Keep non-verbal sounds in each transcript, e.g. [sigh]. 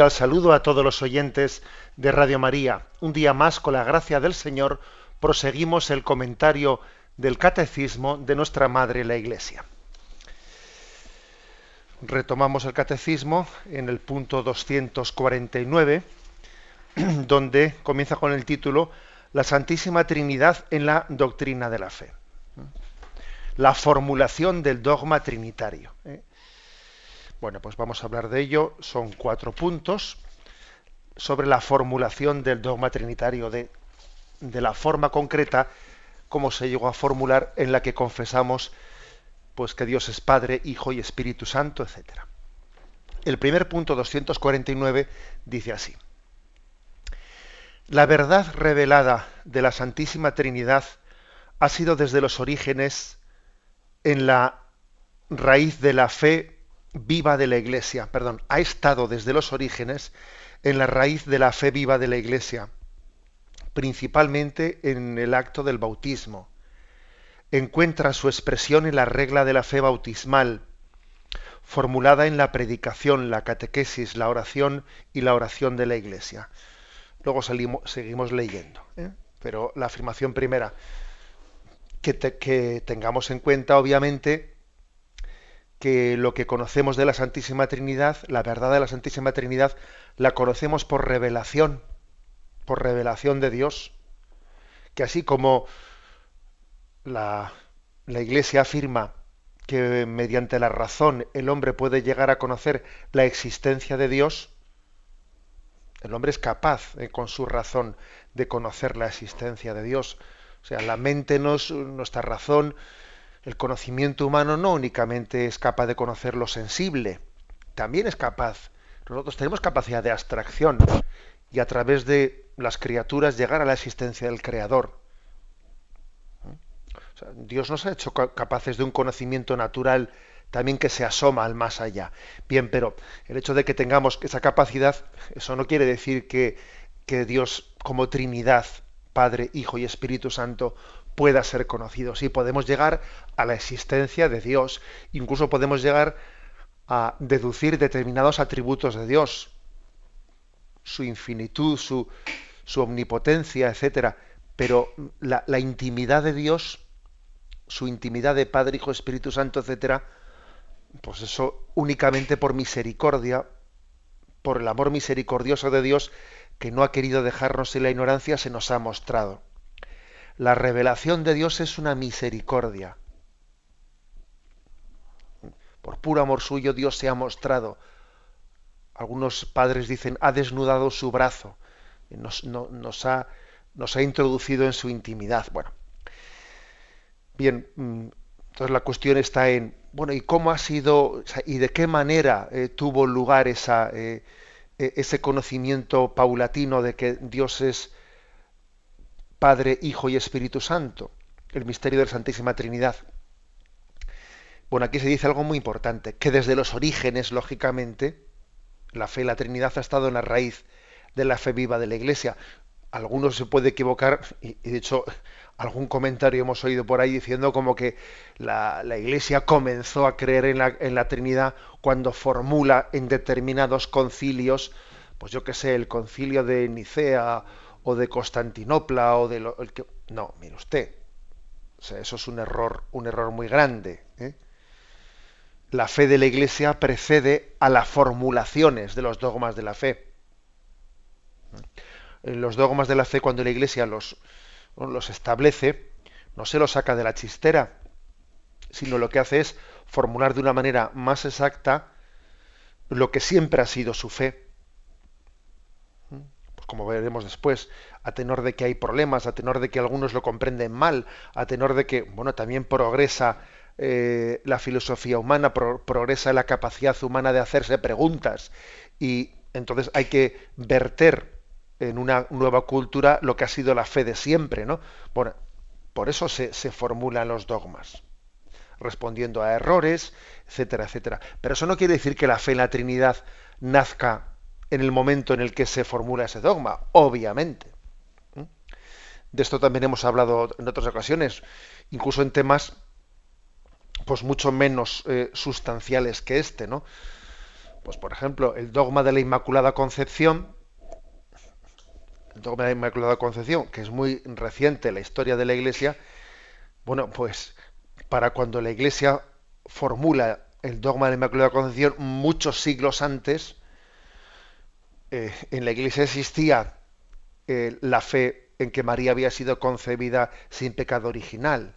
Cordial saludo a todos los oyentes de Radio María. Un día más, con la gracia del Señor, proseguimos el comentario del Catecismo de nuestra Madre la Iglesia. Retomamos el Catecismo en el punto 249, [clears throat] donde comienza con el título La Santísima Trinidad en la doctrina de la fe. La formulación del dogma trinitario. ¿eh? Bueno, pues vamos a hablar de ello. Son cuatro puntos sobre la formulación del dogma trinitario, de, de la forma concreta como se llegó a formular en la que confesamos pues que Dios es Padre, Hijo y Espíritu Santo, etc. El primer punto 249 dice así: La verdad revelada de la Santísima Trinidad ha sido desde los orígenes en la raíz de la fe viva de la Iglesia, perdón, ha estado desde los orígenes en la raíz de la fe viva de la Iglesia, principalmente en el acto del bautismo. Encuentra su expresión en la regla de la fe bautismal, formulada en la predicación, la catequesis, la oración y la oración de la Iglesia. Luego seguimos leyendo, ¿eh? pero la afirmación primera, que tengamos en cuenta, obviamente, que lo que conocemos de la Santísima Trinidad, la verdad de la Santísima Trinidad, la conocemos por revelación, por revelación de Dios. Que así como la, la Iglesia afirma que mediante la razón el hombre puede llegar a conocer la existencia de Dios, el hombre es capaz eh, con su razón de conocer la existencia de Dios. O sea, la mente, nos, nuestra razón, el conocimiento humano no únicamente es capaz de conocer lo sensible, también es capaz. Nosotros tenemos capacidad de abstracción y a través de las criaturas llegar a la existencia del Creador. Dios nos ha hecho capaces de un conocimiento natural también que se asoma al más allá. Bien, pero el hecho de que tengamos esa capacidad, eso no quiere decir que, que Dios como Trinidad, Padre, Hijo y Espíritu Santo, pueda ser conocido. Sí, podemos llegar a la existencia de Dios, incluso podemos llegar a deducir determinados atributos de Dios, su infinitud, su, su omnipotencia, etcétera. Pero la, la, intimidad de Dios, su intimidad de Padre, Hijo, Espíritu Santo, etcétera, pues eso únicamente por misericordia, por el amor misericordioso de Dios, que no ha querido dejarnos en la ignorancia, se nos ha mostrado. La revelación de Dios es una misericordia. Por puro amor suyo Dios se ha mostrado. Algunos padres dicen, ha desnudado su brazo, nos, ha, nos ha introducido en su intimidad. Bueno, bien, mm, entonces la cuestión está en, bueno, ¿y cómo ha sido y de qué manera eh, tuvo lugar eh, e, ese conocimiento paulatino de que Dios es Padre, Hijo y Espíritu Santo, el misterio de la Santísima Trinidad. Bueno, aquí se dice algo muy importante, que desde los orígenes, lógicamente, la fe y la Trinidad ha estado en la raíz de la fe viva de la Iglesia. Algunos se puede equivocar, y, de hecho algún comentario hemos oído por ahí diciendo como que la, Iglesia comenzó a creer en la, en la, Trinidad cuando formula en determinados concilios, pues yo qué sé, el concilio de Nicea o de Constantinopla o de lo, el que no mire usted o sea, eso es un error un error muy grande ¿eh? la fe de la Iglesia precede a las formulaciones de los dogmas de la fe los dogmas de la fe cuando la Iglesia los los establece no se los saca de la chistera sino lo que hace es formular de una manera más exacta lo que siempre ha sido su fe como veremos después, a tenor de que hay problemas, a tenor de que algunos lo comprenden mal, a tenor de que, bueno, también progresa eh, la filosofía humana, progresa la capacidad humana de hacerse preguntas y entonces hay que verter en una nueva cultura lo que ha sido la fe de siempre, ¿no? Bueno, por eso se, se formulan los dogmas, respondiendo a errores, etcétera, etcétera. Pero eso no quiere decir que la fe en la Trinidad nazca en el momento en el que se formula ese dogma, obviamente. De esto también hemos hablado en otras ocasiones, incluso en temas pues mucho menos eh, sustanciales que este, ¿no? Pues por ejemplo, el dogma de la Inmaculada Concepción, el dogma de la Inmaculada Concepción, que es muy reciente en la historia de la Iglesia, bueno, pues para cuando la Iglesia formula el dogma de la Inmaculada Concepción muchos siglos antes, eh, en la Iglesia existía eh, la fe en que María había sido concebida sin pecado original.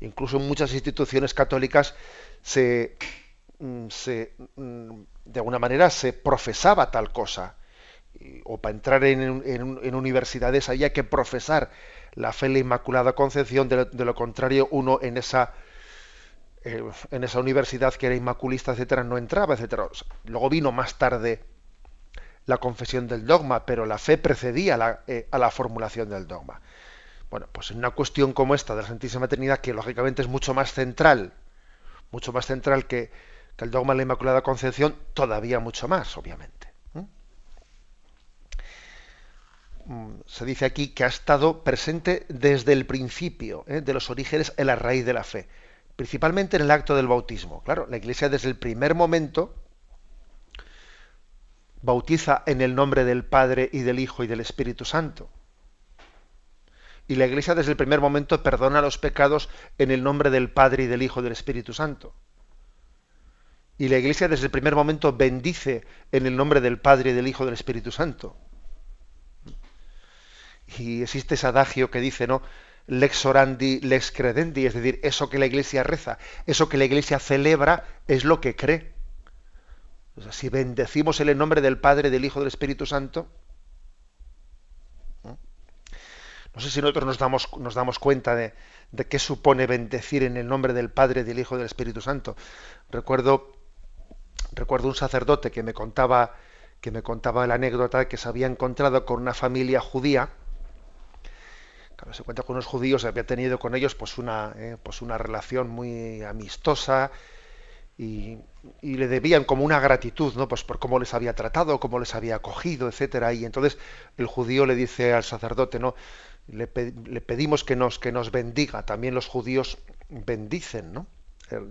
Incluso en muchas instituciones católicas se, mm, mm, de alguna manera se profesaba tal cosa. O para entrar en, universidades había que profesar la fe en la Inmaculada Concepción, de lo, contrario uno en esa eh, en esa universidad que era inmaculista, etcétera, no entraba, etcétera. Luego vino más tarde la confesión del dogma, pero la fe precedía eh, a la formulación del dogma. Bueno, pues en una cuestión como esta de la Santísima Trinidad, que lógicamente es mucho más central, mucho más central que, el dogma de la Inmaculada Concepción, todavía mucho más, obviamente. Mm, se dice aquí que ha estado presente desde el principio ¿eh? de los orígenes en la raíz de la fe, principalmente en el acto del bautismo. Claro, la Iglesia desde el primer momento bautiza en el nombre del Padre y del Hijo y del Espíritu Santo. Y la Iglesia desde el primer momento perdona los pecados en el nombre del Padre y del Hijo y del Espíritu Santo. Y la Iglesia desde el primer momento bendice en el nombre del Padre y del Hijo y del Espíritu Santo. Y existe ese adagio que dice, ¿no? Lex orandi, lex credendi, es decir, eso que la Iglesia reza, eso que la Iglesia celebra es lo que cree si bendecimos en el nombre del Padre, del Hijo, del Espíritu Santo, no sé si nosotros nos damos, nos damos cuenta de, qué supone bendecir en el nombre del Padre, del Hijo, del Espíritu Santo. Recuerdo, recuerdo un sacerdote que me contaba que me contaba la anécdota de que se había encontrado con una familia judía. Claro, se cuenta con unos judíos, había tenido con ellos pues una, eh, pues una relación muy amistosa, y, le debían como una gratitud, ¿no? Pues por cómo les había tratado, cómo les había acogido, etcétera. Y entonces el judío le dice al sacerdote, ¿no? Le, pedimos que nos, que nos bendiga. También los judíos bendicen, ¿no?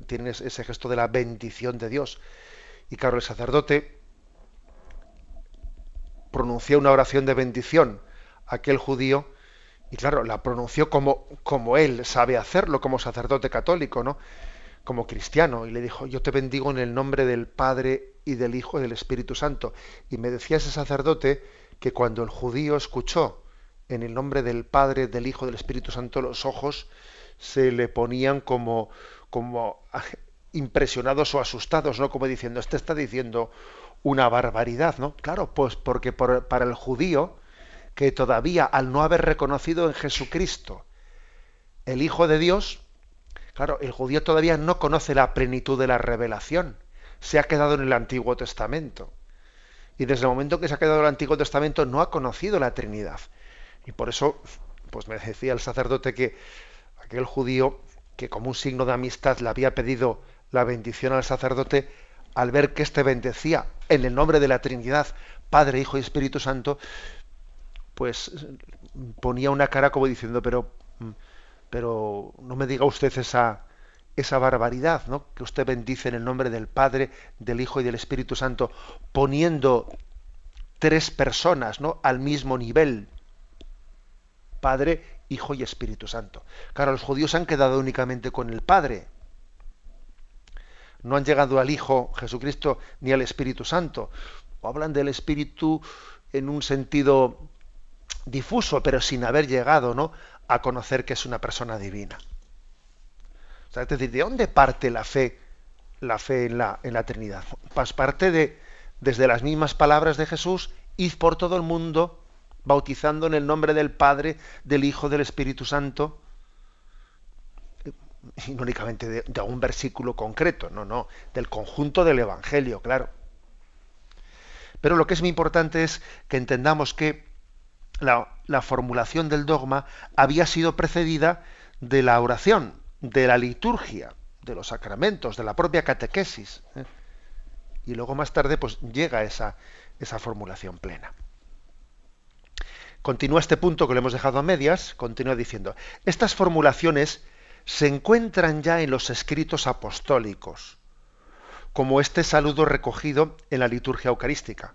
Tienen ese gesto de la bendición de Dios. Y claro, el sacerdote pronunció una oración de bendición a aquel judío y claro, la pronunció como, como él sabe hacerlo como sacerdote católico, ¿no? Como cristiano y le dijo, yo te bendigo en el nombre del Padre y del Hijo y del Espíritu Santo. Y me decía ese sacerdote que cuando el judío escuchó en el nombre del Padre, del Hijo del Espíritu Santo, los ojos se le ponían como, como [laughs] impresionados o asustados, ¿no? Como diciendo, este está diciendo una barbaridad, ¿no? Claro, pues porque para el judío, que todavía al no haber reconocido en Jesucristo el Hijo de Dios, Claro, el judío todavía no conoce la plenitud de la revelación. Se ha quedado en el Antiguo Testamento. Y desde el momento que se ha quedado en el Antiguo Testamento no ha conocido la Trinidad. Y por eso, pues me decía el sacerdote que aquel judío que como un signo de amistad le había pedido la bendición al sacerdote, al ver que éste bendecía en el nombre de la Trinidad, Padre, Hijo y Espíritu Santo, pues ponía una cara como diciendo, pero pero no me diga usted esa, esa barbaridad, ¿no? Que usted bendice en el nombre del Padre, del Hijo y del Espíritu Santo, poniendo tres personas, ¿no? Al mismo nivel. Padre, Hijo y Espíritu Santo. Claro, los judíos han quedado únicamente con el Padre. No han llegado al Hijo Jesucristo ni al Espíritu Santo. O hablan del Espíritu en un sentido difuso, pero sin haber llegado ¿no? A conocer que es una persona divina. es decir, ¿de dónde parte la fe, la fe en la, en la Trinidad? Pues parte de, desde las mismas palabras de Jesús, id por todo el mundo bautizando en el nombre del Padre, del Hijo, del Espíritu Santo. Y no únicamente de un versículo concreto, no, no, del conjunto del Evangelio, claro. Pero lo que es muy importante es que entendamos que la, la, formulación del dogma había sido precedida de la oración, de la liturgia, de los sacramentos, de la propia catequesis. ¿eh? Y luego más tarde pues llega esa, esa formulación plena. Continúa este punto que lo hemos dejado a medias, continúa diciendo, estas formulaciones se encuentran ya en los escritos apostólicos, como este saludo recogido en la liturgia eucarística.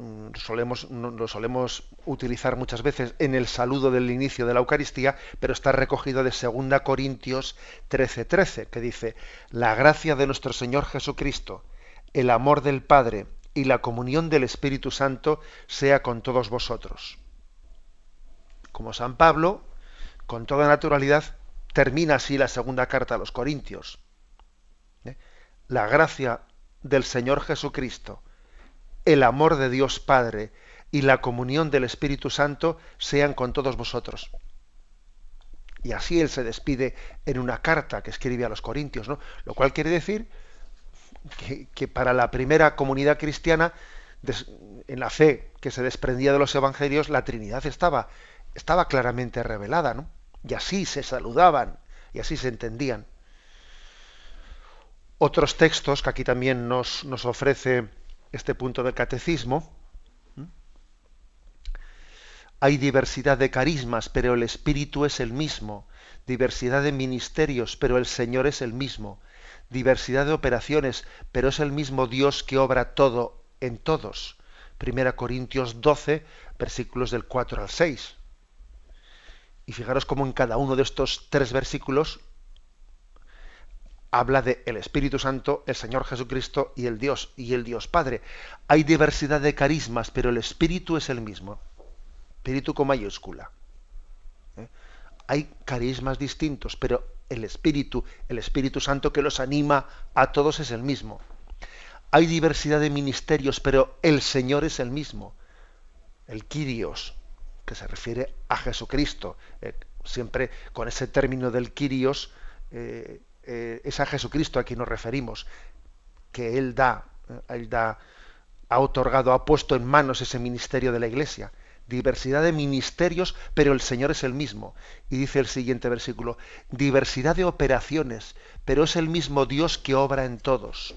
Mm, solemos, lo solemos utilizar muchas veces en el saludo del inicio de la Eucaristía, pero está recogido de 2 Corintios 13:13, 13, que dice, la gracia de nuestro Señor Jesucristo, el amor del Padre y la comunión del Espíritu Santo sea con todos vosotros. Como San Pablo, con toda naturalidad, termina así la segunda carta a los Corintios. ¿Eh? La gracia del Señor Jesucristo, el amor de Dios Padre y la comunión del Espíritu Santo sean con todos vosotros. Y así él se despide en una carta que escribe a los Corintios, ¿no? Lo cual quiere decir que, para la primera comunidad cristiana, en la fe que se desprendía de los evangelios, la Trinidad estaba, estaba claramente revelada, ¿no? Y así se saludaban, y así se entendían. Otros textos que aquí también nos, nos ofrece este punto del catecismo. Hay diversidad de carismas, pero el Espíritu es el mismo. Diversidad de ministerios, pero el Señor es el mismo. Diversidad de operaciones, pero es el mismo Dios que obra todo en todos. Primera Corintios 12, versículos del 4 al 6. Y fijaros cómo en cada uno de estos tres versículos habla de el Espíritu Santo, el Señor Jesucristo y el Dios y el Dios Padre. Hay diversidad de carismas, pero el Espíritu es el mismo. Espíritu con mayúscula. ¿Eh? Hay carismas distintos, pero el Espíritu, el Espíritu Santo que los anima a todos es el mismo. Hay diversidad de ministerios, pero el Señor es el mismo. El Kyrios, que se refiere a Jesucristo. Eh, siempre con ese término del Kyrios, eh, eh, es a Jesucristo a quien nos referimos, que Él da, eh, Él da, ha otorgado, ha puesto en manos ese ministerio de la Iglesia. Diversidad de ministerios, pero el Señor es el mismo. Y dice el siguiente versículo, diversidad de operaciones, pero es el mismo Dios que obra en todos.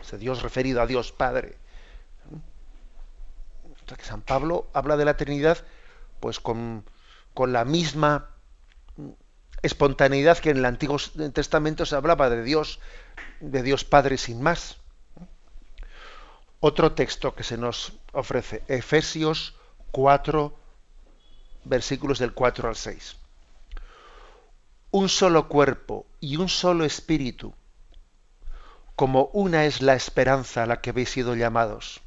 Ese Dios referido a Dios Padre. San Pablo habla de la Trinidad pues con la misma espontaneidad que en el Antiguo Testamento se hablaba de Dios, de Dios Padre sin más. Otro texto que se nos ofrece, Efesios 4, versículos del 4 al 6. Un solo cuerpo y un solo espíritu, como una es la esperanza a la que habéis sido llamados.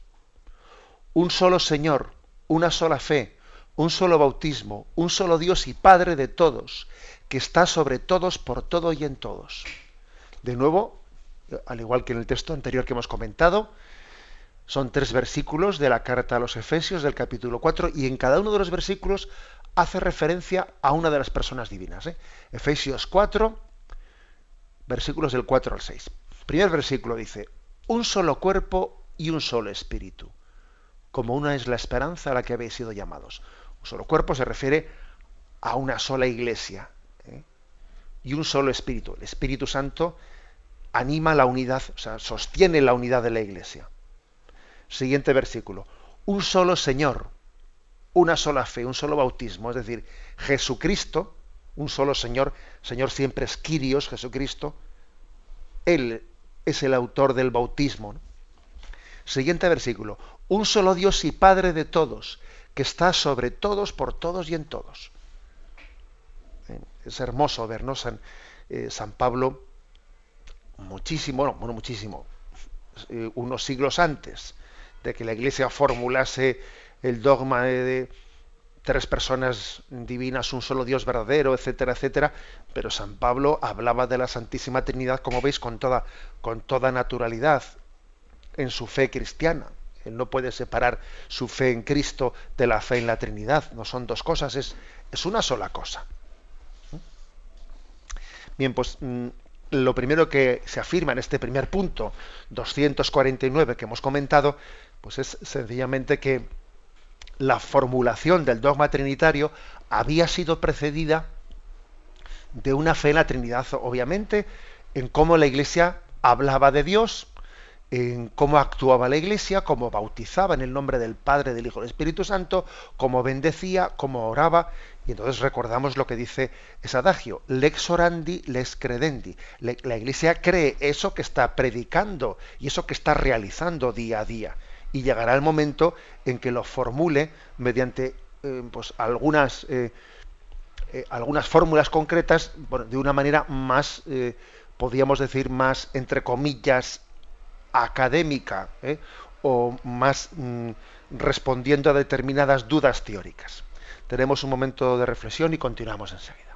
Un solo Señor, una sola fe, un solo bautismo, un solo Dios y Padre de todos, que está sobre todos, por todo y en todos. De nuevo, al igual que en el texto anterior que hemos comentado, son tres versículos de la carta a los Efesios del capítulo 4 y en cada uno de los versículos hace referencia a una de las personas divinas. ¿eh? Efesios 4, versículos del 4 al 6. Primer versículo dice, un solo cuerpo y un solo espíritu, como una es la esperanza a la que habéis sido llamados. Un solo cuerpo se refiere a una sola iglesia, y un solo espíritu. El Espíritu Santo anima la unidad, o sea, sostiene la unidad de la Iglesia. Siguiente versículo. Un solo Señor, una sola fe, un solo bautismo, es decir, Jesucristo, un solo Señor, Señor siempre es Quirios, Jesucristo, Él es el autor del bautismo. Siguiente versículo. Un solo Dios y Padre de todos, que está sobre todos, por todos y en todos es hermoso vernos San, eh, San Pablo muchísimo, bueno, muchísimo, eh, unos siglos antes de que la Iglesia formulase el dogma de, tres personas divinas, un solo Dios verdadero, etcétera, etcétera, pero San Pablo hablaba de la Santísima Trinidad, como veis, con toda, con toda naturalidad en su fe cristiana. Él no puede separar su fe en Cristo de la fe en la Trinidad. No son dos cosas, es, es una sola cosa. Bien, pues mm, lo primero que se afirma en este primer punto, 249 que hemos comentado, pues es sencillamente que la formulación del dogma trinitario había sido precedida de una fe en la Trinidad, obviamente, en cómo la Iglesia hablaba de Dios, en cómo actuaba la Iglesia, cómo bautizaba en el nombre del Padre, del Hijo del Espíritu Santo, cómo bendecía, cómo oraba, y entonces recordamos lo que dice ese adagio, lex orandi, lex credendi. La Iglesia cree eso que está predicando y eso que está realizando día a día. Y llegará el momento en que lo formule mediante eh, pues, algunas, eh, eh, algunas fórmulas concretas, de una manera más, podríamos decir, más, entre comillas, académica, o más mm, respondiendo a determinadas dudas teóricas. Tenemos un momento de reflexión y continuamos enseguida.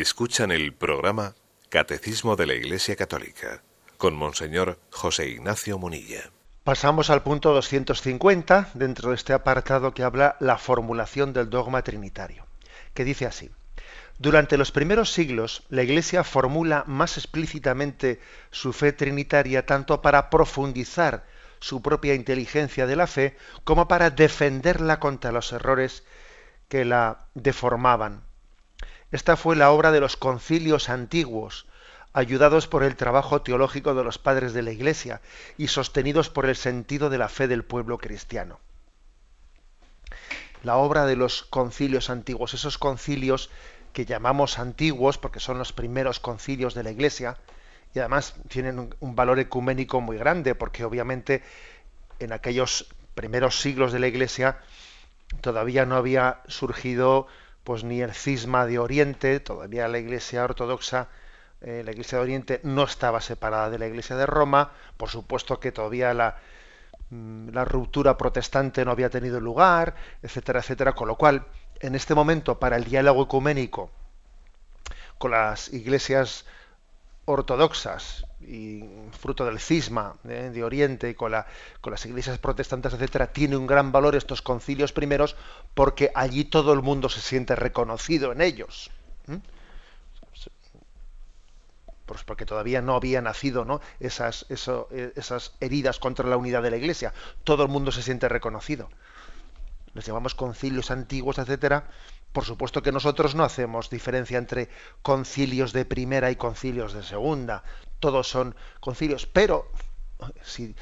Escuchan el programa Catecismo de la Iglesia Católica con Monseñor José Ignacio Munilla. Pasamos al punto 250 dentro de este apartado que habla la formulación del dogma trinitario, que dice así. Durante los primeros siglos, la Iglesia formula más explícitamente su fe trinitaria tanto para profundizar su propia inteligencia de la fe como para defenderla contra los errores que la deformaban esta fue la obra de los concilios antiguos, ayudados por el trabajo teológico de los padres de la Iglesia y sostenidos por el sentido de la fe del pueblo cristiano. La obra de los concilios antiguos, esos concilios que llamamos antiguos porque son los primeros concilios de la Iglesia y además tienen un, valor ecuménico muy grande porque obviamente en aquellos primeros siglos de la Iglesia todavía no había surgido pues ni el cisma de Oriente, todavía la Iglesia ortodoxa, eh, la Iglesia de Oriente no estaba separada de la Iglesia de Roma, por supuesto que todavía la, mm, la ruptura protestante no había tenido lugar, etcétera, etcétera, con lo cual, en este momento, para el diálogo ecuménico con las iglesias ortodoxas y fruto del cisma ¿eh? de Oriente con, con las iglesias protestantes, etcétera, tiene un gran valor estos concilios primeros porque allí todo el mundo se siente reconocido en ellos. Pues porque todavía no había nacido. Esas, eh, esas heridas contra la unidad de la iglesia. Todo el mundo se siente reconocido. Les llamamos concilios antiguos, etcétera, por supuesto que nosotros no hacemos diferencia entre concilios de primera y concilios de segunda. Todos son concilios, pero si,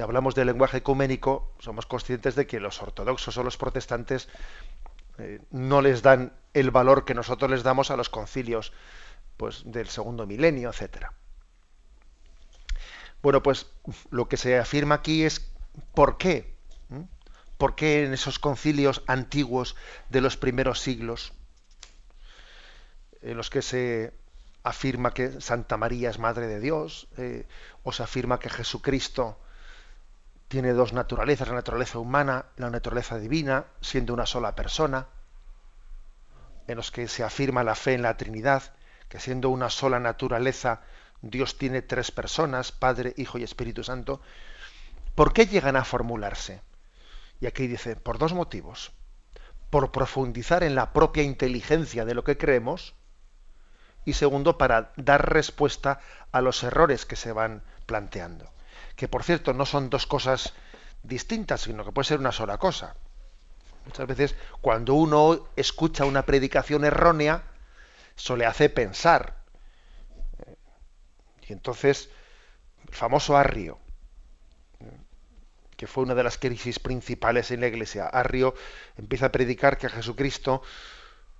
hablamos del lenguaje ecuménico, somos conscientes de que los ortodoxos o los protestantes eh, no les dan el valor que nosotros les damos a los concilios pues, del segundo milenio, etcétera. Bueno, pues lo que se afirma aquí es por qué ¿Por qué en esos concilios antiguos de los primeros siglos, en los que se afirma que Santa María es Madre de Dios, eh, o se afirma que Jesucristo tiene dos naturalezas, la naturaleza humana, la naturaleza divina, siendo una sola persona, en los que se afirma la fe en la Trinidad, que siendo una sola naturaleza, Dios tiene tres personas, Padre, Hijo y Espíritu Santo, ¿por qué llegan a formularse? Y aquí dice, por dos motivos. Por profundizar en la propia inteligencia de lo que creemos, y segundo, para dar respuesta a los errores que se van planteando que por cierto no son dos cosas distintas, sino que puede ser una sola cosa. Muchas veces cuando uno escucha una predicación errónea, eso le hace pensar. Y entonces, el famoso Arrio, que fue una de las crisis principales en la iglesia, Arrio empieza a predicar que Jesucristo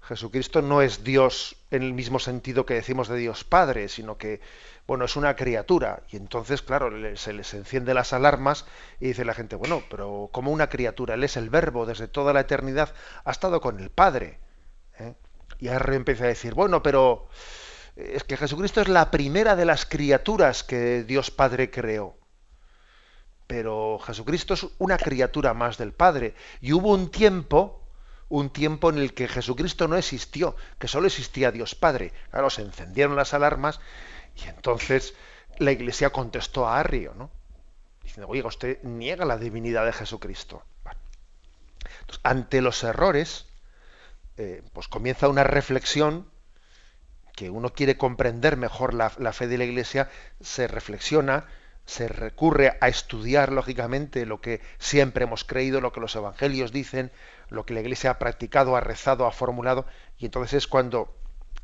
Jesucristo no es Dios en el mismo sentido que decimos de Dios Padre, sino que, bueno, es una criatura. Y entonces, claro, se les enciende las alarmas y dice la gente, bueno, pero como una criatura, Él es el verbo, desde toda la eternidad ha estado con el Padre. ¿eh? Y ahora empieza a decir, bueno, pero es que Jesucristo es la primera de las criaturas que Dios Padre creó. Pero Jesucristo es una criatura más del Padre. Y hubo un tiempo un tiempo en el que Jesucristo no existió, que solo existía Dios Padre. Claro, se encendieron las alarmas y entonces la Iglesia contestó a Arrio, ¿no? Diciendo, oiga, usted niega la divinidad de Jesucristo. ante los errores, eh, pues comienza una reflexión que uno quiere comprender mejor la, la fe de la Iglesia, se reflexiona, se recurre a estudiar lógicamente lo que siempre hemos creído, lo que los evangelios dicen, lo que la Iglesia ha practicado, ha rezado, ha formulado, y entonces es cuando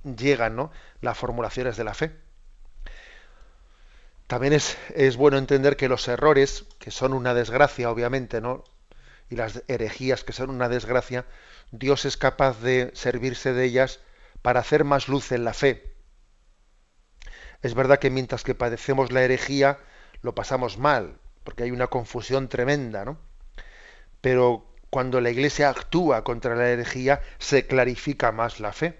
llegan ¿no? las formulaciones de la fe. También es, es, bueno entender que los errores, que son una desgracia, obviamente, ¿no? y las herejías, que son una desgracia, Dios es capaz de servirse de ellas para hacer más luz en la fe. Es verdad que mientras que padecemos la herejía, lo pasamos mal, porque hay una confusión tremenda, ¿no? Pero cuando la Iglesia actúa contra la herejía, se clarifica más la fe.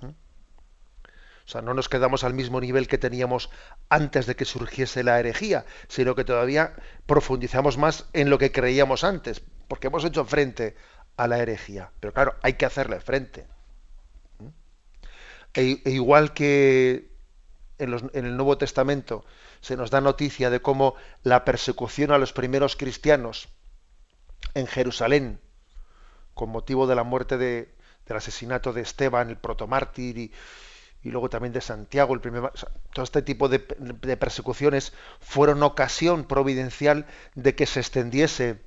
¿Mm? O sea, no nos quedamos al mismo nivel que teníamos antes de que surgiese la herejía, sino que todavía profundizamos más en lo que creíamos antes, porque hemos hecho frente a la herejía. Pero claro, hay que hacerle frente. ¿Mm? E, e igual que en, el Nuevo Testamento se nos da noticia de cómo la persecución a los primeros cristianos en Jerusalén, con motivo de la muerte de, del asesinato de Esteban, el protomártir, y, y luego también de Santiago, el primer, todo este tipo de, de, persecuciones fueron ocasión providencial de que se extendiese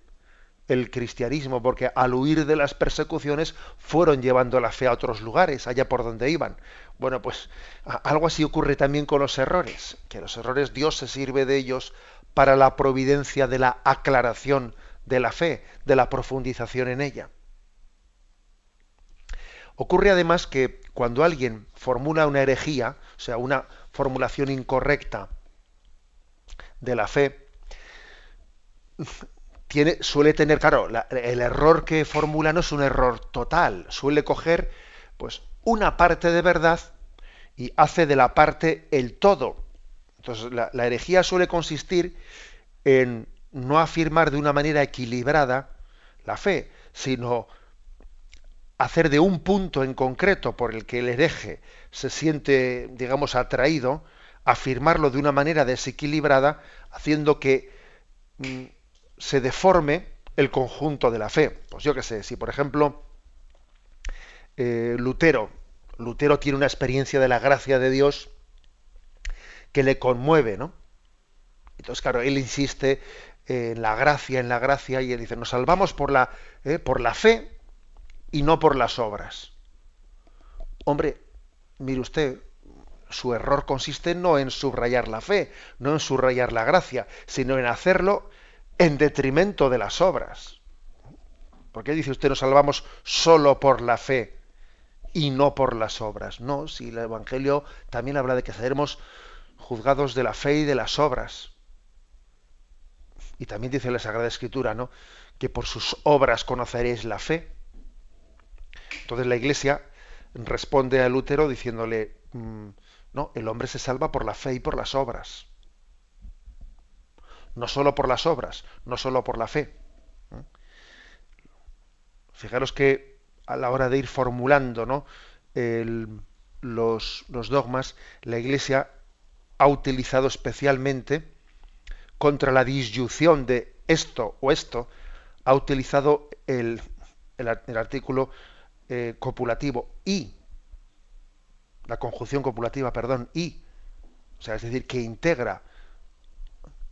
el cristianismo, porque al huir de las persecuciones fueron llevando la fe a otros lugares, allá por donde iban. Bueno, pues algo así ocurre también con los errores, que los errores Dios se sirve de ellos para la providencia de la aclaración de la fe, de la profundización en ella. Ocurre además que cuando alguien formula una herejía, o sea, una formulación incorrecta de la fe, suele tener, claro, el error que formula no es un error total, suele coger pues una parte de verdad y hace de la parte el todo. Entonces, la, la herejía suele consistir en no afirmar de una manera equilibrada la fe, sino hacer de un punto en concreto por el que el hereje se siente, digamos, atraído, afirmarlo de una manera desequilibrada, haciendo que mm, se deforme el conjunto de la fe. Pues yo qué sé, si por ejemplo eh, Lutero, Lutero tiene una experiencia de la gracia de Dios que le conmueve, ¿no? Entonces, claro, él insiste en la gracia, en la gracia, y él dice, nos salvamos por la, eh, por la fe y no por las obras. Hombre, mire usted, su error consiste no en subrayar la fe, no en subrayar la gracia, sino en hacerlo en detrimento de las obras. ¿Por qué dice usted nos salvamos solo por la fe y no por las obras? No, si el Evangelio también habla de que seremos juzgados de la fe y de las obras. Y también dice la Sagrada Escritura, ¿no? Que por sus obras conoceréis la fe. Entonces la Iglesia responde a Lutero diciéndole, mm, no, el hombre se salva por la fe y por las obras. No solo por las obras, no solo por la fe. Fijaros que a la hora de ir formulando ¿no? los, los dogmas, la Iglesia ha utilizado especialmente contra la disyunción de esto o esto, ha utilizado el, el, artículo eh, copulativo y, la conjunción copulativa, perdón, y, o sea, es decir, que integra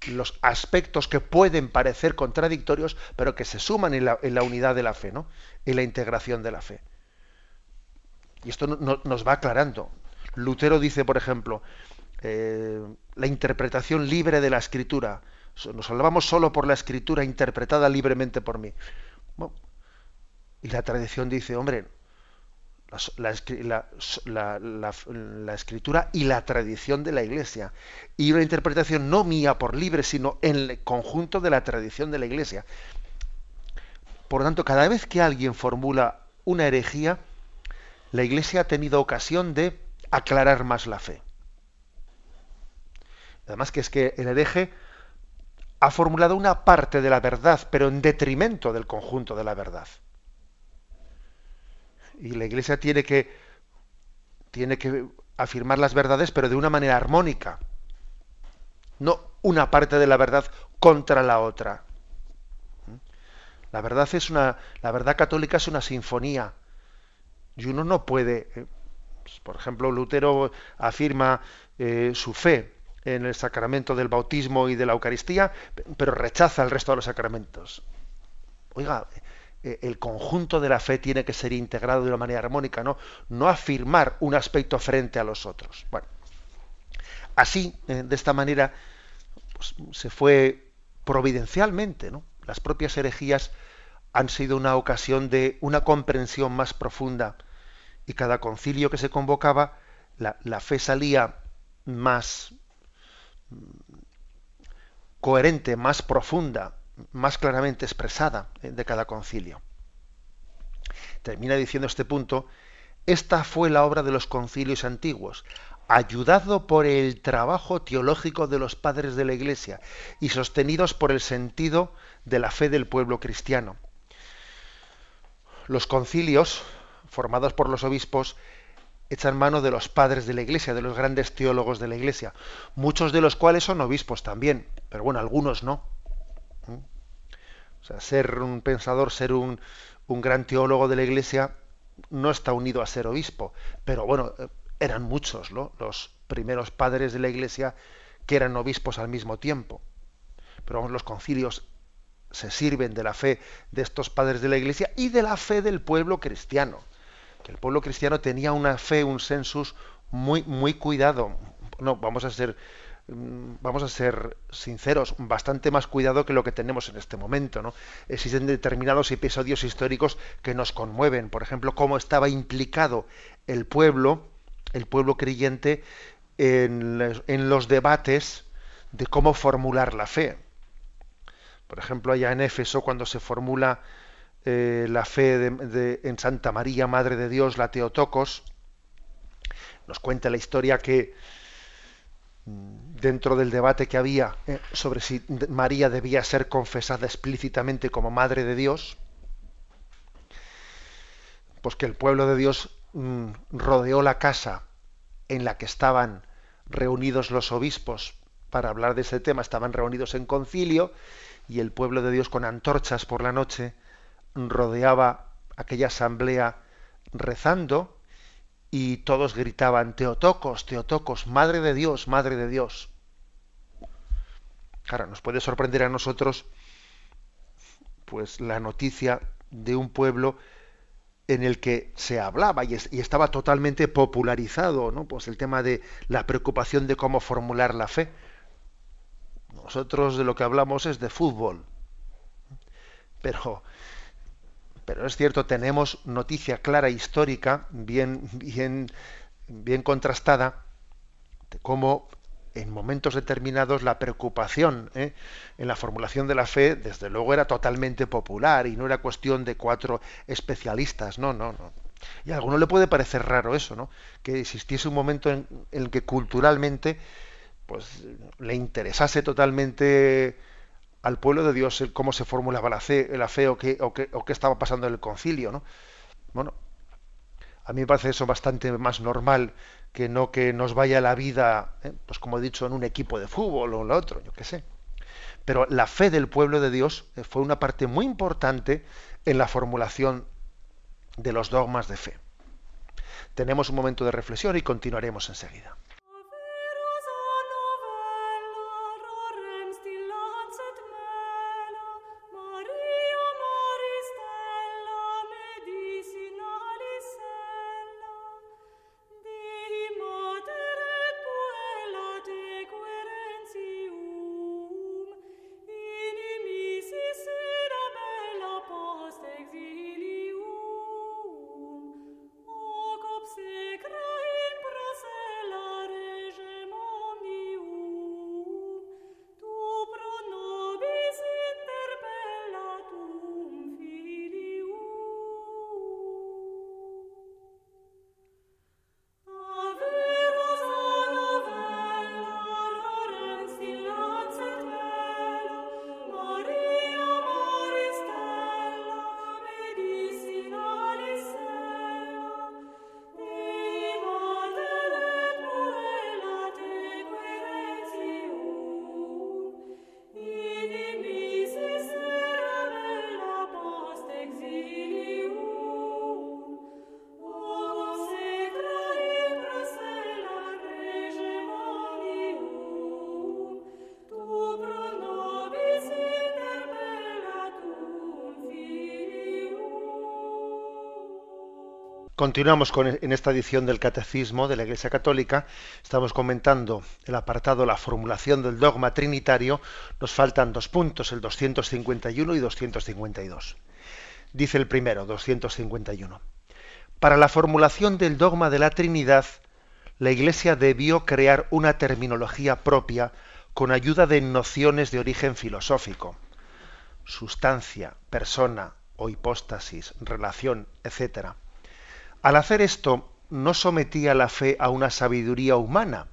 los aspectos que pueden parecer contradictorios, pero que se suman en la, en la unidad de la fe, ¿no? En la integración de la fe. Y esto nos va aclarando. Lutero dice, por ejemplo, eh, la interpretación libre de la escritura. Nos salvamos solo por la escritura interpretada libremente por mí. y la tradición dice, hombre, la, escritura y la tradición de la Iglesia. Y una interpretación no mía por libre, sino en el conjunto de la tradición de la Iglesia. Por lo tanto, cada vez que alguien formula una herejía, la Iglesia ha tenido ocasión de aclarar más la fe. Además que es que el hereje ha formulado una parte de la verdad, pero en detrimento del conjunto de la verdad. Y la Iglesia tiene que, tiene que afirmar las verdades, pero de una manera armónica. No una parte de la verdad contra la otra. La verdad es una, la verdad católica es una sinfonía. Y uno no puede, eh, pues, por ejemplo, Lutero afirma eh, su fe en el sacramento del bautismo y de la Eucaristía, pero rechaza el resto de los sacramentos. Oiga, el conjunto de la fe tiene que ser integrado de una manera armónica, ¿no? No afirmar un aspecto frente a los otros. Bueno, así, eh, de esta manera, pues, se fue providencialmente, ¿no? Las propias herejías han sido una ocasión de una comprensión más profunda y cada concilio que se convocaba, la, la fe salía más, coherente, más profunda, más claramente expresada eh, de cada concilio. Termina diciendo este punto, esta fue la obra de los concilios antiguos, ayudado por el trabajo teológico de los padres de la Iglesia y sostenidos por el sentido de la fe del pueblo cristiano. Los concilios, formados por los obispos, echan mano de los padres de la Iglesia, de los grandes teólogos de la Iglesia, muchos de los cuales son obispos también, pero bueno, algunos no. O sea, ser un pensador, ser un, un gran teólogo de la Iglesia, no está unido a ser obispo, pero bueno, eh, eran muchos ¿no? los primeros padres de la Iglesia que eran obispos al mismo tiempo. Pero vamos, los concilios se sirven de la fe de estos padres de la Iglesia y de la fe del pueblo cristiano que el pueblo cristiano tenía una fe, un sensus muy, muy cuidado. No, vamos a ser vamos a ser sinceros, bastante más cuidado que lo que tenemos en este momento. ¿no? Existen determinados episodios históricos que nos conmueven. Por ejemplo, cómo estaba implicado el pueblo, el pueblo creyente, en, en los debates de cómo formular la fe. Por ejemplo, allá en Éfeso, cuando se formula eh, la fe de, en Santa María, Madre de Dios, la Teotocos, nos cuenta la historia que mm, dentro del debate que había eh, sobre si María debía ser confesada explícitamente como Madre de Dios, pues que el pueblo de Dios mm, rodeó la casa en la que estaban reunidos los obispos para hablar de ese tema, estaban reunidos en concilio y el pueblo de Dios con antorchas por la noche rodeaba aquella asamblea rezando y todos gritaban, Teotocos, Teotocos, Madre de Dios, Madre de Dios. Claro, nos puede sorprender a nosotros pues la noticia de un pueblo en el que se hablaba y, estaba totalmente popularizado, ¿no? Pues el tema de la preocupación de cómo formular la fe. Nosotros de lo que hablamos es de fútbol. Pero pero es cierto, tenemos noticia clara histórica, bien, bien, bien contrastada, de cómo en momentos determinados la preocupación ¿eh? en la formulación de la fe, desde luego, era totalmente popular y no era cuestión de cuatro especialistas, no, no, no. Y a alguno le puede parecer raro eso, ¿no? Que existiese un momento en, el que culturalmente pues le interesase totalmente al pueblo de Dios el cómo se formulaba la fe, o, qué, o qué estaba pasando en el concilio, ¿no? Bueno, a mí me parece eso bastante más normal que no que nos vaya la vida, ¿eh? pues como he dicho, en un equipo de fútbol o en lo otro, yo qué sé. Pero la fe del pueblo de Dios eh, fue una parte muy importante en la formulación de los dogmas de fe. Tenemos un momento de reflexión y continuaremos enseguida. Continuamos con, en esta edición del Catecismo de la Iglesia Católica. Estamos comentando el apartado La formulación del dogma trinitario. Nos faltan dos puntos, el 251 y 252. Dice el primero, 251. Para la formulación del dogma de la Trinidad, la Iglesia debió crear una terminología propia con ayuda de nociones de origen filosófico. Sustancia, persona o hipóstasis, relación, etcétera al hacer esto, no sometía la fe a una sabiduría humana,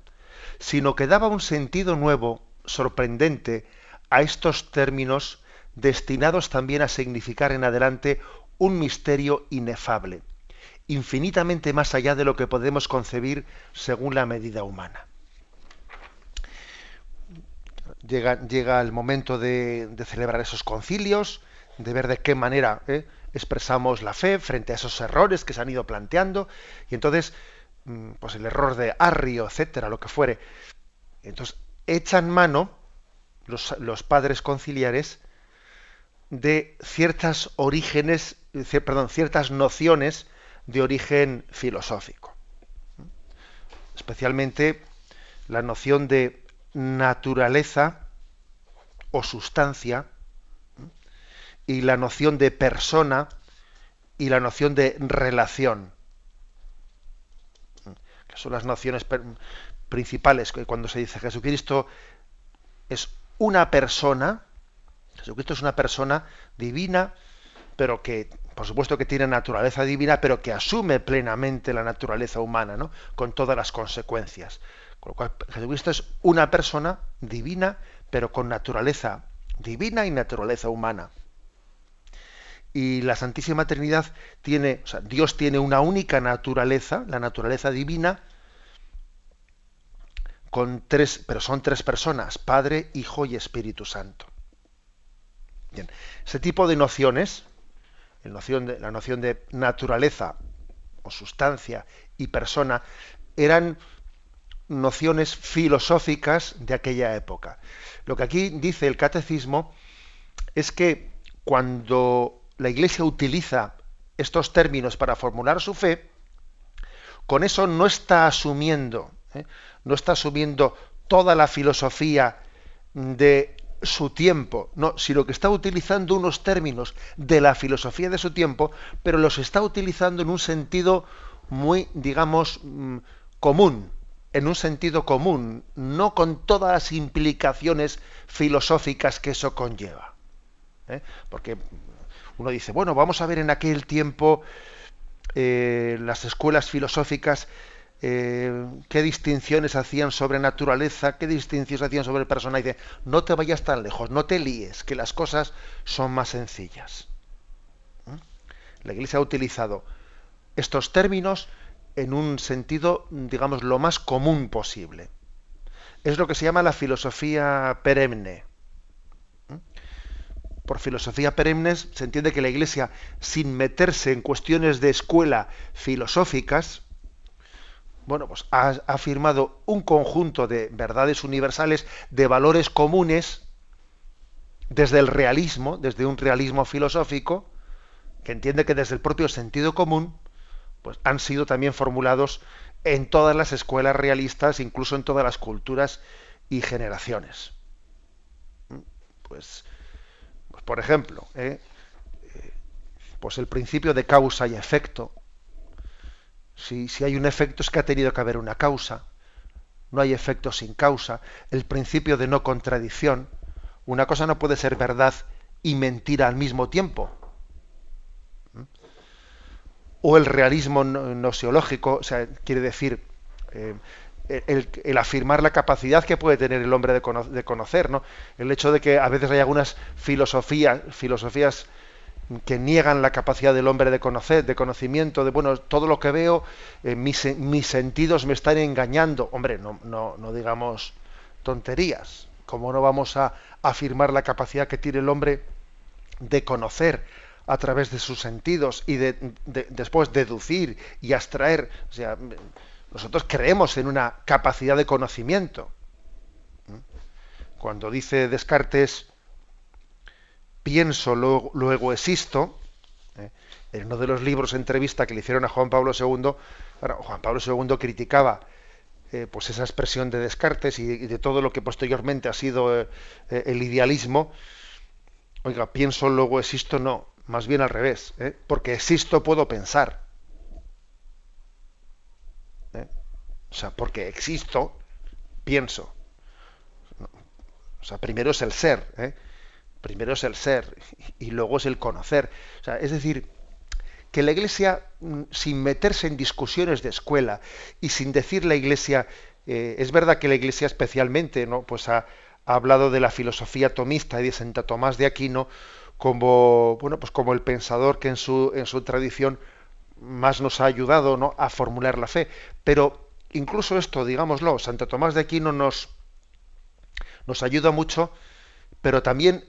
sino que daba un sentido nuevo, sorprendente, a estos términos destinados también a significar en adelante un misterio inefable, infinitamente más allá de lo que podemos concebir según la medida humana. Llega, el momento de, celebrar esos concilios, de ver de qué manera ¿eh? Expresamos la fe frente a esos errores que se han ido planteando y entonces mm, pues el error de Arrio, etcétera, lo que fuere. Entonces echan mano los, padres conciliares de ciertas orígenes, perdón, ciertas nociones de origen filosófico. Especialmente la noción de naturaleza o sustancia, y la noción de persona y la noción de relación. Que son las nociones principales cuando se dice Jesucristo es una persona, Jesucristo es una persona divina, pero que, por supuesto que tiene naturaleza divina, pero que asume plenamente la naturaleza humana, ¿no? Con todas las consecuencias. Con lo cual, Jesucristo es una persona divina, pero con naturaleza divina y naturaleza humana y la Santísima Trinidad tiene, o sea, Dios tiene una única naturaleza, la naturaleza divina, con tres, pero son tres personas, Padre, Hijo y Espíritu Santo. Bien, ese tipo de nociones, la noción de, la noción de naturaleza o sustancia y persona, eran nociones filosóficas de aquella época. Lo que aquí dice el catecismo es que cuando la Iglesia utiliza estos términos para formular su fe, con eso no está asumiendo, ¿eh? no está asumiendo toda la filosofía de su tiempo, no, sino que está utilizando unos términos de la filosofía de su tiempo, pero los está utilizando en un sentido muy, digamos, mm, común, en un sentido común, no con todas las implicaciones filosóficas que eso conlleva. ¿eh? Porque uno dice, bueno, vamos a ver en aquel tiempo eh, las escuelas filosóficas eh, qué distinciones hacían sobre naturaleza, qué distinciones hacían sobre persona. Y dice, no te vayas tan lejos, no te líes, que las cosas son más sencillas. ¿Mm? La Iglesia ha utilizado estos términos en un sentido, digamos, lo más común posible. Es lo que se llama la filosofía perenne. Por filosofía perenne se entiende que la Iglesia, sin meterse en cuestiones de escuela filosóficas, bueno, pues ha afirmado un conjunto de verdades universales, de valores comunes, desde el realismo, desde un realismo filosófico, que entiende que desde el propio sentido común, pues han sido también formulados en todas las escuelas realistas, incluso en todas las culturas y generaciones. ¿Mm? Pues por ejemplo, ¿eh? Eh, pues el principio de causa y efecto, si, hay un efecto es que ha tenido que haber una causa. No hay efecto sin causa. El principio de no contradicción. Una cosa no puede ser verdad y mentira al mismo tiempo. ¿Mm? O el realismo nosiológico, o sea, quiere decir eh, el, afirmar la capacidad que puede tener el hombre de, de, conocer, ¿no? El hecho de que a veces hay algunas filosofías, filosofías que niegan la capacidad del hombre de conocer, de conocimiento, de bueno, todo lo que veo, eh, mis, sentidos me están engañando. Hombre, no, no, digamos tonterías. ¿Cómo no vamos a afirmar la capacidad que tiene el hombre de conocer a través de sus sentidos y de, después deducir y abstraer? O sea, nosotros creemos en una capacidad de conocimiento. ¿Mm? Cuando dice Descartes, pienso, luego, existo, ¿eh? en uno de los libros entrevista que le hicieron a Juan Pablo II, Juan Pablo II criticaba eh, pues esa expresión de Descartes y, de todo lo que posteriormente ha sido eh, el idealismo. Oiga, pienso, luego existo, no, más bien al revés, porque existo puedo pensar. O sea, porque existo, pienso. O sea, primero es el ser, ¿eh? primero es el ser y luego es el conocer. es decir, que la Iglesia, mm, sin meterse en discusiones de escuela y sin decir la Iglesia, eh, es verdad que la Iglesia especialmente, ¿no? Pues ha, hablado de la filosofía tomista y de Santa Tomás de Aquino como, bueno, pues como el pensador que en su, en su tradición más nos ha ayudado ¿no? a formular la fe. Pero incluso esto, digámoslo, Santo Tomás de Aquino nos, nos ayuda mucho, pero también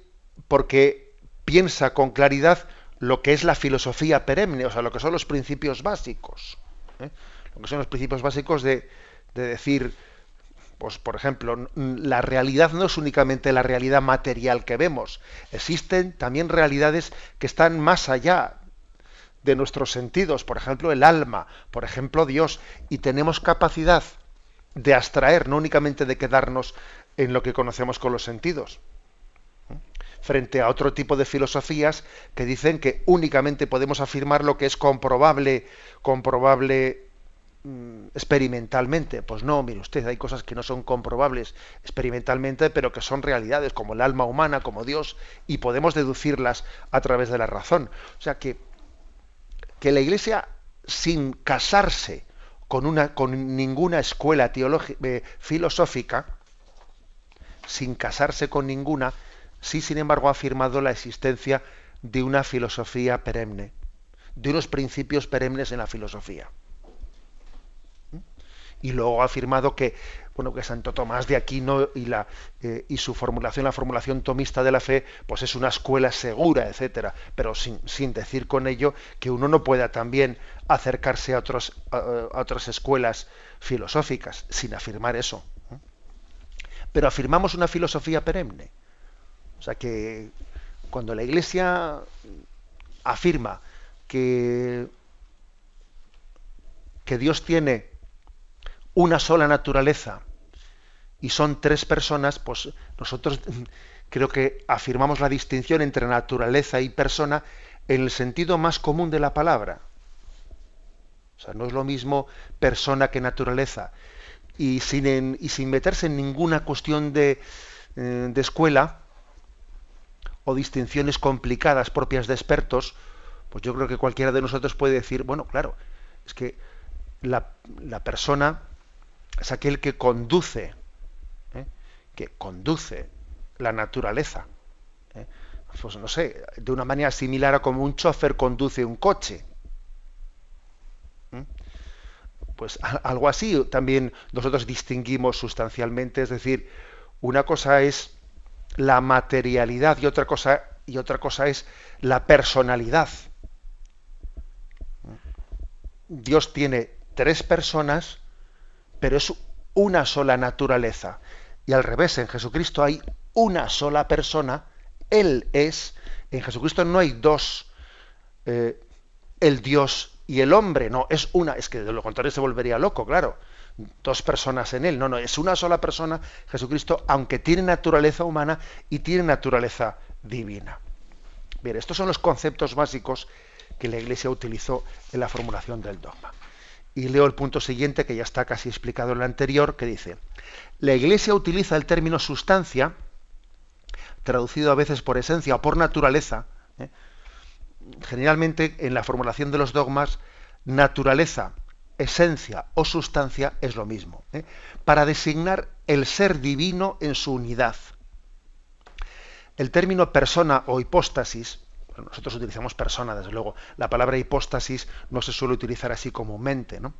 porque piensa con claridad lo que es la filosofía perenne, o sea, lo que son los principios básicos. ¿eh? Lo que son los principios básicos de, de decir, pues por ejemplo, la realidad no es únicamente la realidad material que vemos, existen también realidades que están más allá de nuestros sentidos, por ejemplo, el alma, por ejemplo, Dios, y tenemos capacidad de abstraer, no únicamente de quedarnos en lo que conocemos con los sentidos frente a otro tipo de filosofías que dicen que únicamente podemos afirmar lo que es comprobable, comprobable mm, experimentalmente. Pues no, mire usted, hay cosas que no son comprobables experimentalmente, pero que son realidades, como el alma humana, como Dios, y podemos deducirlas a través de la razón. O sea que, que la Iglesia, sin casarse con, una, con ninguna escuela eh, filosófica, sin casarse con ninguna, sí, sin embargo, ha afirmado la existencia de una filosofía perenne, de unos principios perennes en la filosofía. Y luego ha afirmado que, bueno, que Santo Tomás de Aquino y, la, eh, y su formulación, la formulación tomista de la fe, pues es una escuela segura, etcétera, pero sin, sin decir con ello que uno no pueda también acercarse a, otros, a otras escuelas filosóficas, sin afirmar eso. Pero afirmamos una filosofía perenne o sea que cuando la Iglesia afirma que, que Dios tiene una sola naturaleza y son tres personas, pues nosotros [laughs] creo que afirmamos la distinción entre naturaleza y persona en el sentido más común de la palabra. O sea, no es lo mismo persona que naturaleza. Y sin, y sin meterse en ninguna cuestión de, eh, de escuela, o distinciones complicadas propias de expertos, pues yo creo que cualquiera de nosotros puede decir, bueno, claro, es que la, persona es aquel que conduce. Que conduce la naturaleza. ¿eh? Pues no sé, de una manera similar a como un chofer conduce un coche. ¿eh? Pues algo así también nosotros distinguimos sustancialmente, es decir, una cosa es la materialidad y otra cosa y otra cosa es la personalidad. Dios tiene tres personas, pero es una sola naturaleza. Y al revés, en Jesucristo hay una sola persona, Él es, en Jesucristo no hay dos, eh, el Dios y el hombre, no, es una, es que de lo contrario se volvería loco, claro, dos personas en Él, no, no, es una sola persona, Jesucristo, aunque tiene naturaleza humana y tiene naturaleza divina. Bien, estos son los conceptos básicos que la Iglesia utilizó en la formulación del dogma. Y leo el punto siguiente, que ya está casi explicado en el anterior, que dice, la Iglesia utiliza el término sustancia, traducido a veces por esencia o por naturaleza, ¿eh? generalmente en la formulación de los dogmas, naturaleza, esencia o sustancia es lo mismo, ¿eh? para designar el ser divino en su unidad. El término persona o hipóstasis, nosotros utilizamos persona, desde luego, la palabra hipóstasis no se suele utilizar así comúnmente, ¿no?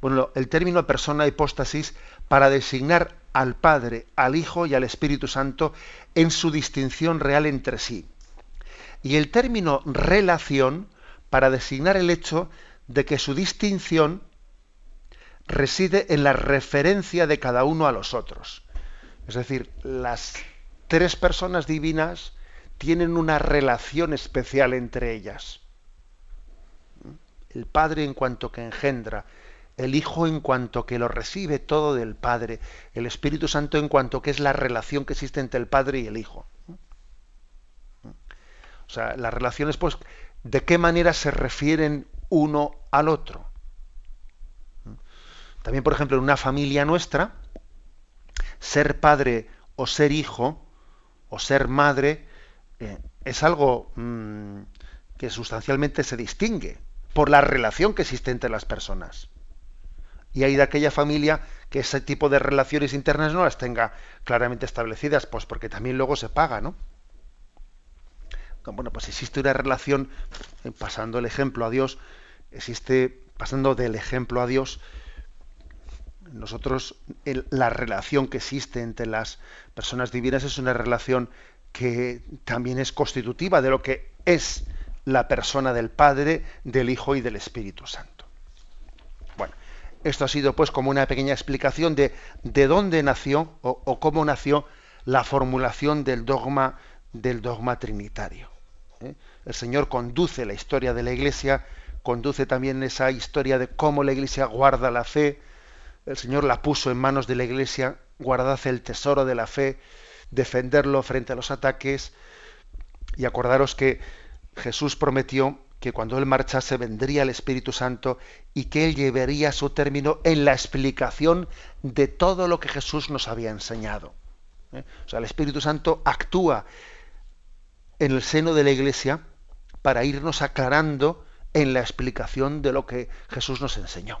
Bueno, el término persona hipóstasis para designar al Padre, al Hijo y al Espíritu Santo en su distinción real entre sí. Y el término relación para designar el hecho de que su distinción reside en la referencia de cada uno a los otros. Es decir, las tres personas divinas tienen una relación especial entre ellas. El Padre en cuanto que engendra, el Hijo en cuanto que lo recibe todo del Padre, el Espíritu Santo en cuanto que es la relación que existe entre el Padre y el Hijo. O sea, las relaciones, pues, de qué manera se refieren uno al otro. También, por ejemplo, en una familia nuestra, ser padre o ser hijo o ser madre eh, es algo mm, que sustancialmente se distingue por la relación que existe entre las personas. Y hay de aquella familia que ese tipo de relaciones internas no las tenga claramente establecidas, pues porque también luego se paga, ¿no? Bueno, pues existe una relación, eh, pasando el ejemplo a Dios, existe, pasando del ejemplo a Dios, nosotros la relación que existe entre las personas divinas es una relación que también es constitutiva de lo que es la persona del Padre, del Hijo y del Espíritu Santo. Bueno, esto ha sido pues como una pequeña explicación de de dónde nació o, cómo nació la formulación del dogma del dogma trinitario. ¿eh? El Señor conduce la historia de la Iglesia, conduce también esa historia de cómo la Iglesia guarda la fe, el Señor la puso en manos de la Iglesia, guardad el tesoro de la fe, defenderlo frente a los ataques. Y acordaros que Jesús prometió que cuando Él marchase vendría el Espíritu Santo y que Él llevaría su término en la explicación de todo lo que Jesús nos había enseñado. ¿eh? O sea, el Espíritu Santo actúa en el seno de la Iglesia para irnos aclarando en la explicación de lo que Jesús nos enseñó.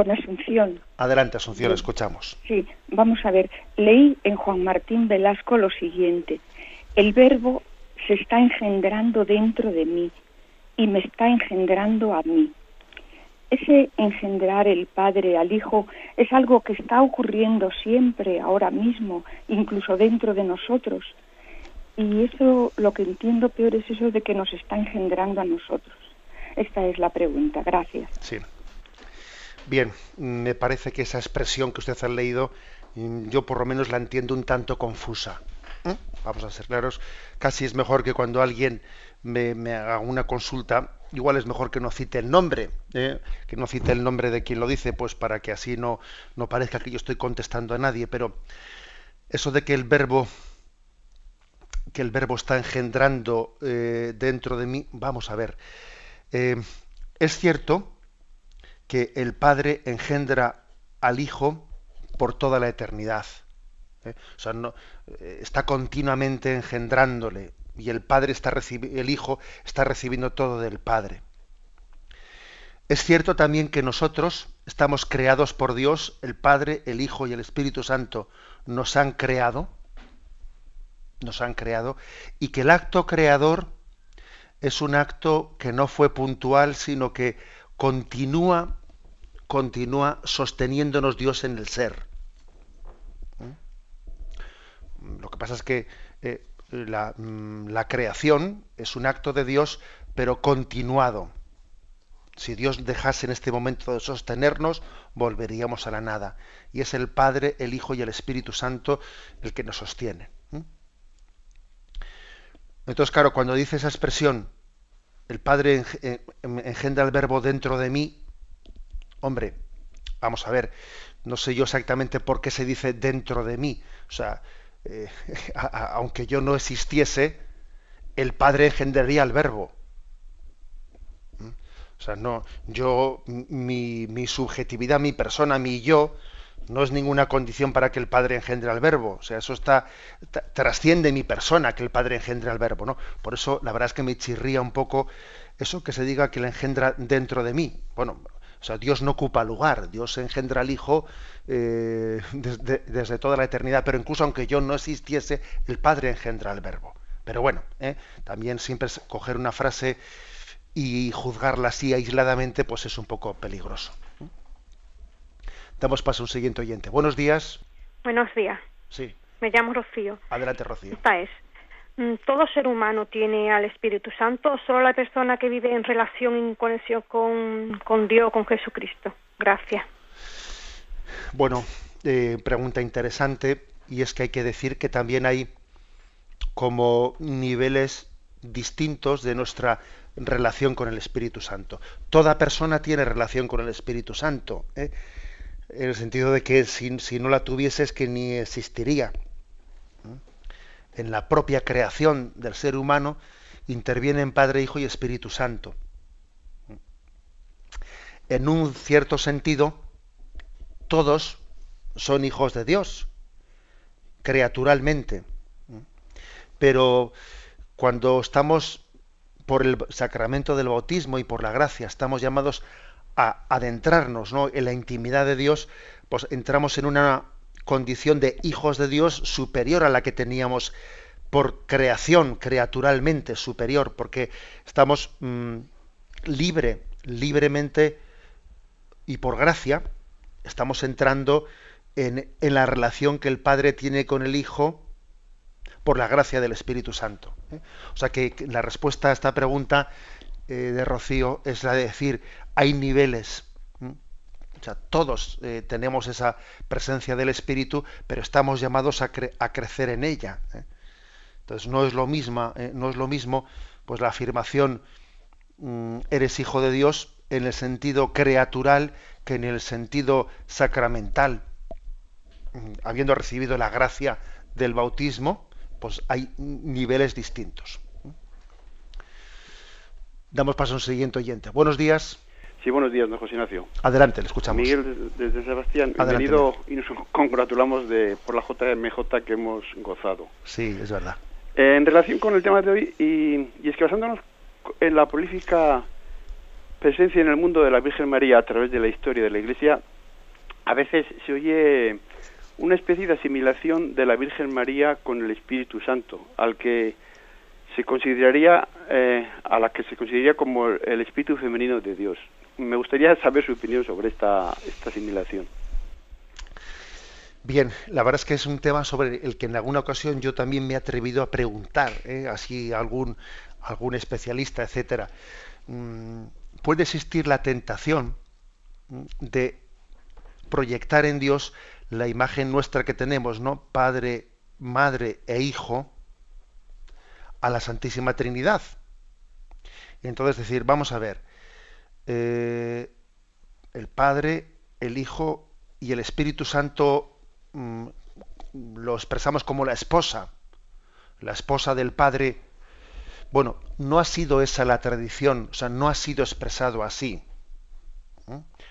Con Asunción. Adelante, Asunción, escuchamos. Sí, vamos a ver. Leí en Juan Martín Velasco lo siguiente. El verbo se está engendrando dentro de mí y me está engendrando a mí. Ese engendrar el Padre al Hijo es algo que está ocurriendo siempre, ahora mismo, incluso dentro de nosotros. Y eso, lo que entiendo peor es eso de que nos está engendrando a nosotros. Esta es la pregunta. Gracias. Sí. Bien, me parece que esa expresión que usted ha leído, mm, yo por lo menos la entiendo un tanto confusa. ¿Eh? Vamos a ser claros. Casi es mejor que cuando alguien me, haga una consulta, igual es mejor que no cite el nombre, ¿eh? que no cite el nombre de quien lo dice, pues para que así no, no parezca que yo estoy contestando a nadie. Pero eso de que el verbo que el verbo está engendrando eh, dentro de mí, vamos a ver. es cierto que el Padre engendra al Hijo por toda la eternidad. ¿eh? O sea, no, eh, está continuamente engendrándole y el Padre está el Hijo está recibiendo todo del Padre. Es cierto también que nosotros estamos creados por Dios, el Padre, el Hijo y el Espíritu Santo nos han creado, nos han creado, y que el acto creador es un acto que no fue puntual, sino que continúa continúa sosteniéndonos Dios en el ser. Lo que pasa es que eh, mm, la, creación es un acto de Dios, pero continuado. Si Dios dejase en este momento de sostenernos, volveríamos a la nada. Y es el Padre, el Hijo y el Espíritu Santo el que nos sostiene. Entonces, claro, cuando dice esa expresión, el Padre engendra el verbo dentro de mí, Hombre, vamos a ver, no sé yo exactamente por qué se dice dentro de mí. O sea, eh, [laughs] aunque yo no existiese, el Padre engendraría el Verbo. ¿Mm? O sea, no, yo, mi, mi, subjetividad, mi persona, mi yo, no es ninguna condición para que el Padre engendre al Verbo. O sea, eso está, trasciende mi persona que el Padre engendre al Verbo, ¿no? Por eso, la verdad es que me chirría un poco eso que se diga que le engendra dentro de mí. Bueno, o sea, Dios no ocupa lugar, Dios engendra al Hijo eh, desde, toda la eternidad, pero incluso aunque yo no existiese, el Padre engendra al Verbo. Pero bueno, eh, también siempre coger una frase y juzgarla así aisladamente, pues es un poco peligroso. Damos paso a un siguiente oyente. Buenos días. Buenos días. Sí. Me llamo Rocío. Adelante, Rocío. Esta es. Mm, todo ser humano tiene al Espíritu Santo, solo la persona que vive en relación, en conexión con, Dios, con Jesucristo. Gracias. Bueno, eh, pregunta interesante y es que hay que decir que también hay como niveles distintos de nuestra relación con el Espíritu Santo. Toda persona tiene relación con el Espíritu Santo, ¿eh? en el sentido de que si, si no la tuviese es que ni existiría en la propia creación del ser humano, intervienen Padre, Hijo y Espíritu Santo. En un cierto sentido, todos son hijos de Dios, creaturalmente. Pero cuando estamos por el sacramento del bautismo y por la gracia, estamos llamados a adentrarnos ¿no? en la intimidad de Dios, pues entramos en una condición de hijos de Dios superior a la que teníamos por creación, creaturalmente superior, porque estamos mm, libre, libremente y por gracia, estamos entrando en, la relación que el Padre tiene con el Hijo por la gracia del Espíritu Santo. ¿eh? O sea que la respuesta a esta pregunta eh, de Rocío es la de decir, hay niveles todos eh, tenemos esa presencia del Espíritu, pero estamos llamados a, crecer en ella. ¿eh? Entonces no es lo mismo, eh, no es lo mismo, pues la afirmación mm, eres hijo de Dios en el sentido creatural que en el sentido sacramental. Mm, habiendo recibido la gracia del bautismo, pues hay niveles distintos. Damos paso a un siguiente oyente. Buenos días. Sí, buenos días, don José Ignacio. Adelante, le escuchamos. Miguel, desde Sebastián, bienvenido y nos congratulamos de, por la JMJ que hemos gozado. Sí, es verdad. Eh, en relación con el tema de hoy, y, es que basándonos en la prolífica presencia en el mundo de la Virgen María a través de la historia de la Iglesia, a veces se oye una especie de asimilación de la Virgen María con el Espíritu Santo, al que se consideraría, eh, a la que se consideraría como el espíritu femenino de Dios. Me gustaría saber su opinión sobre esta, esta asimilación. Bien, la verdad es que es un tema sobre el que en alguna ocasión yo también me he atrevido a preguntar, ¿eh? así algún, algún especialista, etcétera. Mm, puede existir la tentación de proyectar en Dios la imagen nuestra que tenemos, ¿no? Padre, madre e hijo a la Santísima Trinidad. Y entonces decir, vamos a ver, eh, el Padre, el Hijo y el Espíritu Santo mm, lo expresamos como la esposa, la esposa del Padre. Bueno, no ha sido esa la tradición, o sea, no ha sido expresado así.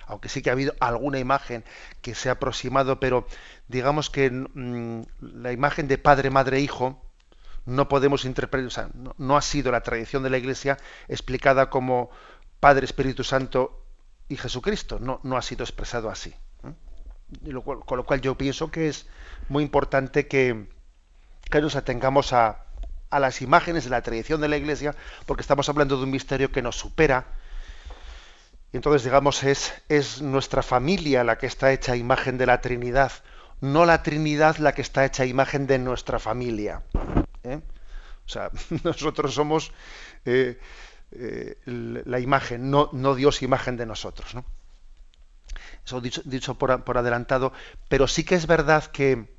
Aunque sí que ha habido alguna imagen que se ha aproximado, pero digamos que mm, la imagen de Padre, Madre, Hijo no podemos interpretar, o sea, no, ha sido la tradición de la Iglesia explicada como Padre, Espíritu Santo y Jesucristo, no, no ha sido expresado así. con lo cual yo pienso que es muy importante que, que nos atengamos a, a las imágenes de la tradición de la Iglesia, porque estamos hablando de un misterio que nos supera. Y entonces, digamos, es, es nuestra familia la que está hecha imagen de la Trinidad, no la Trinidad la que está hecha imagen de nuestra familia. ¿eh? O sea, [laughs] nosotros somos eh, eh, la imagen, no, Dios imagen de nosotros. ¿no? Eso dicho, por, adelantado, pero sí que es verdad que,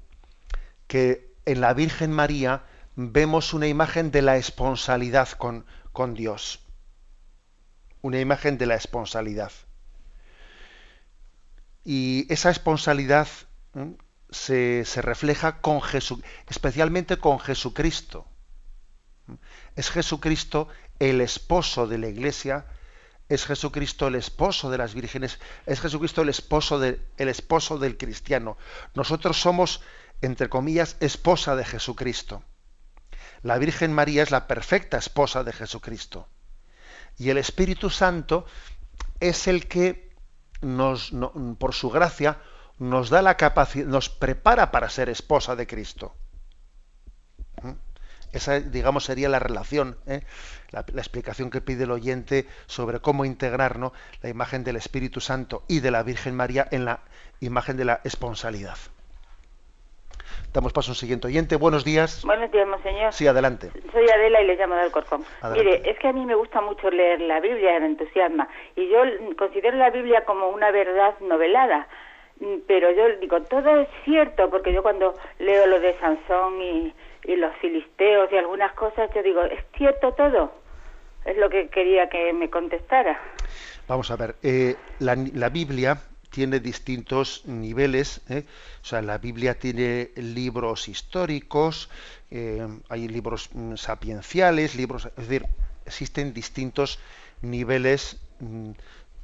que en la Virgen María vemos una imagen de la esponsalidad con, con Dios. Una imagen de la esponsalidad. Y esa esponsalidad se, refleja con Jesús, especialmente con Jesucristo. Es Jesucristo el esposo de la iglesia, es Jesucristo el esposo de las vírgenes, es Jesucristo el esposo, el esposo del cristiano. Nosotros somos, entre comillas, esposa de Jesucristo. La Virgen María es la perfecta esposa de Jesucristo. Y el Espíritu Santo es el que nos, por su gracia nos da la capacidad, nos prepara para ser esposa de Cristo. ¿Mm? Esa, digamos, sería la relación, ¿eh? la, explicación que pide el oyente sobre cómo integrar la imagen del Espíritu Santo y de la Virgen María en la imagen de la esponsalidad. Damos paso a un siguiente oyente. Buenos días. Buenos días, monseñor. Sí, adelante. Soy Adela y le llamo del Corcón. Mire, es que a mí me gusta mucho leer la Biblia, me entusiasma. Y yo considero la Biblia como una verdad novelada Mm, pero yo digo, todo es cierto, porque yo cuando leo lo de Sansón y, los filisteos y algunas cosas, yo digo, ¿es cierto todo? Es lo que quería que me contestara. Vamos a ver, eh, la, la, Biblia tiene distintos niveles, ¿eh? o sea, la Biblia tiene libros históricos, eh, hay libros mm, sapienciales, libros, es decir, existen distintos niveles mm,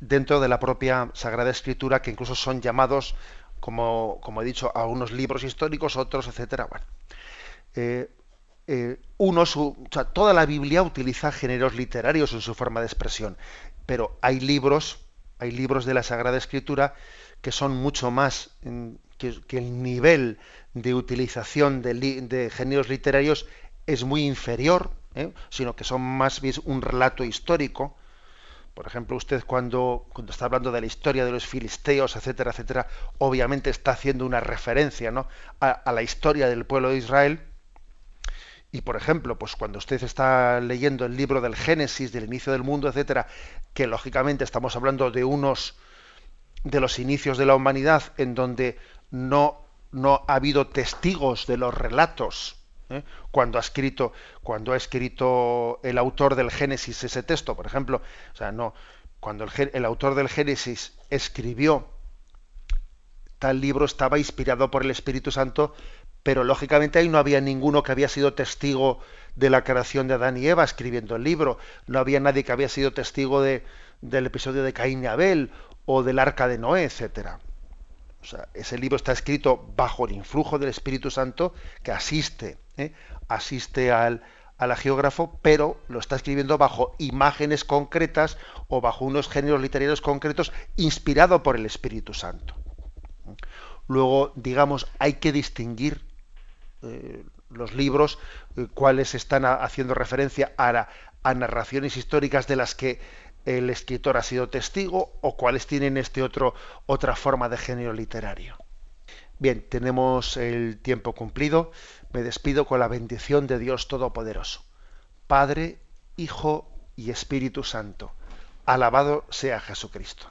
dentro de la propia Sagrada Escritura, que incluso son llamados, como, como he dicho, a unos libros históricos, otros, etcétera. Bueno, eh, eh, uno, su, toda la Biblia utiliza géneros literarios en su forma de expresión, pero hay libros, hay libros de la Sagrada Escritura que son mucho más que, el nivel de utilización de, géneros literarios es muy inferior, ¿eh? sino que son más bien un relato histórico por ejemplo, usted cuando, cuando está hablando de la historia de los filisteos, etcétera, etcétera, obviamente está haciendo una referencia ¿no? a, la historia del pueblo de Israel. Y por ejemplo, pues cuando usted está leyendo el libro del Génesis, del inicio del mundo, etcétera, que lógicamente estamos hablando de unos de los inicios de la humanidad en donde no, no ha habido testigos de los relatos ¿eh? cuando ha escrito cuando ha escrito el autor del Génesis ese texto por ejemplo o sea no cuando el, el autor del Génesis escribió tal libro estaba inspirado por el Espíritu Santo pero lógicamente ahí no había ninguno que había sido testigo de la creación de Adán y Eva escribiendo el libro, no había nadie que había sido testigo de, del episodio de Caín y Abel o del arca de Noé, etcétera. O sea, ese libro está escrito bajo el influjo del Espíritu Santo que asiste, ¿eh? asiste al, al agiógrafo, pero lo está escribiendo bajo imágenes concretas o bajo unos géneros literarios concretos inspirado por el Espíritu Santo. Luego, digamos, hay que distinguir eh, los libros, eh, cuáles están haciendo referencia a, a, narraciones históricas de las que el escritor ha sido testigo o cuáles tienen este otro otra forma de género literario. Bien, tenemos el tiempo cumplido. Me despido con la bendición de Dios Todopoderoso. Padre, Hijo y Espíritu Santo. Alabado sea Jesucristo.